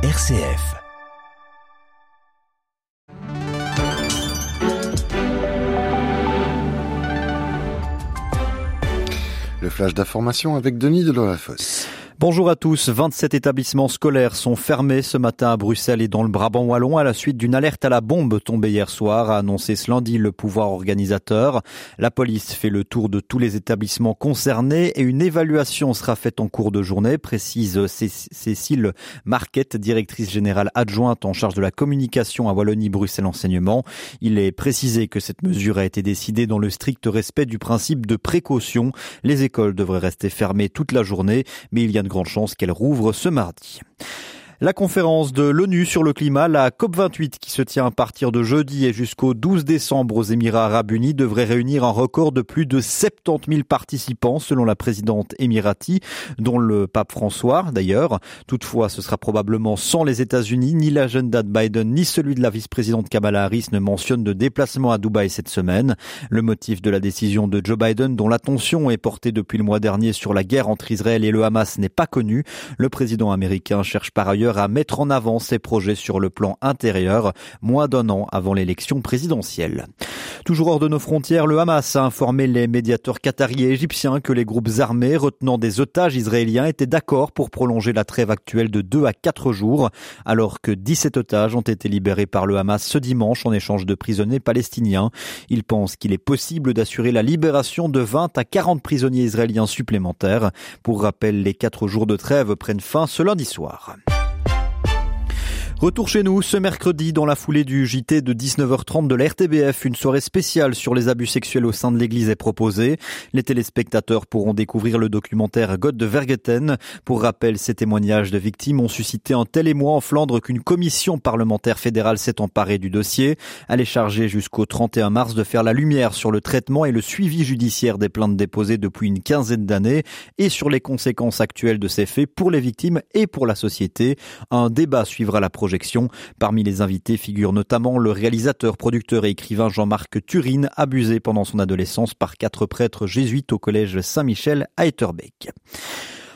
RCF. Le flash d'information avec Denis de Fosse. Bonjour à tous. 27 établissements scolaires sont fermés ce matin à Bruxelles et dans le Brabant wallon à la suite d'une alerte à la bombe tombée hier soir, a annoncé ce lundi le pouvoir organisateur. La police fait le tour de tous les établissements concernés et une évaluation sera faite en cours de journée, précise Cécile Marquette, directrice générale adjointe en charge de la communication à Wallonie-Bruxelles Enseignement. Il est précisé que cette mesure a été décidée dans le strict respect du principe de précaution. Les écoles devraient rester fermées toute la journée, mais il y a grande chance qu'elle rouvre ce mardi. La conférence de l'ONU sur le climat, la COP28 qui se tient à partir de jeudi et jusqu'au 12 décembre aux Émirats arabes unis, devrait réunir un record de plus de 70 000 participants selon la présidente émirati, dont le pape François d'ailleurs. Toutefois, ce sera probablement sans les États-Unis, ni l'agenda de Biden, ni celui de la vice-présidente Kamala Harris ne mentionnent de déplacement à Dubaï cette semaine. Le motif de la décision de Joe Biden, dont l'attention est portée depuis le mois dernier sur la guerre entre Israël et le Hamas, n'est pas connu. Le président américain cherche par ailleurs à mettre en avant ses projets sur le plan intérieur, moins d'un an avant l'élection présidentielle. Toujours hors de nos frontières, le Hamas a informé les médiateurs qataris et égyptiens que les groupes armés retenant des otages israéliens étaient d'accord pour prolonger la trêve actuelle de 2 à 4 jours, alors que 17 otages ont été libérés par le Hamas ce dimanche en échange de prisonniers palestiniens. Il pense qu'il est possible d'assurer la libération de 20 à 40 prisonniers israéliens supplémentaires. Pour rappel, les 4 jours de trêve prennent fin ce lundi soir. Retour chez nous ce mercredi dans la foulée du JT de 19h30 de la RTBF. Une soirée spéciale sur les abus sexuels au sein de l'église est proposée. Les téléspectateurs pourront découvrir le documentaire God de Vergeten. Pour rappel, ces témoignages de victimes ont suscité un tel émoi en Flandre qu'une commission parlementaire fédérale s'est emparée du dossier. Elle est chargée jusqu'au 31 mars de faire la lumière sur le traitement et le suivi judiciaire des plaintes déposées depuis une quinzaine d'années et sur les conséquences actuelles de ces faits pour les victimes et pour la société. Un débat suivra la prochaine Parmi les invités figure notamment le réalisateur, producteur et écrivain Jean-Marc Turine, abusé pendant son adolescence par quatre prêtres jésuites au collège Saint-Michel à Etterbeek.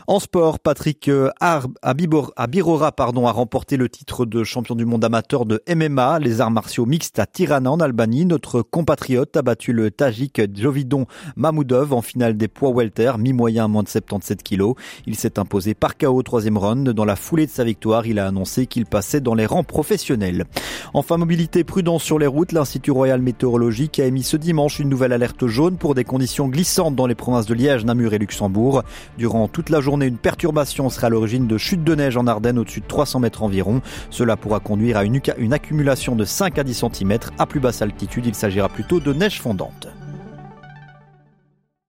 En sport, Patrick euh, Abirora a remporté le titre de champion du monde amateur de MMA, les arts martiaux mixtes à Tirana en Albanie. Notre compatriote a battu le Tajik Jovidon Mamoudov en finale des poids welter, mi-moyen moins de 77 kilos. Il s'est imposé par KO au troisième round. Dans la foulée de sa victoire, il a annoncé qu'il passait dans les rangs professionnels. Enfin, mobilité prudence sur les routes, l'Institut Royal Météorologique a émis ce dimanche une nouvelle alerte jaune pour des conditions glissantes dans les provinces de Liège, Namur et Luxembourg. Durant toute la une perturbation sera à l'origine de chutes de neige en Ardennes au-dessus de 300 mètres environ. Cela pourra conduire à une, une accumulation de 5 à 10 cm. À plus basse altitude, il s'agira plutôt de neige fondante.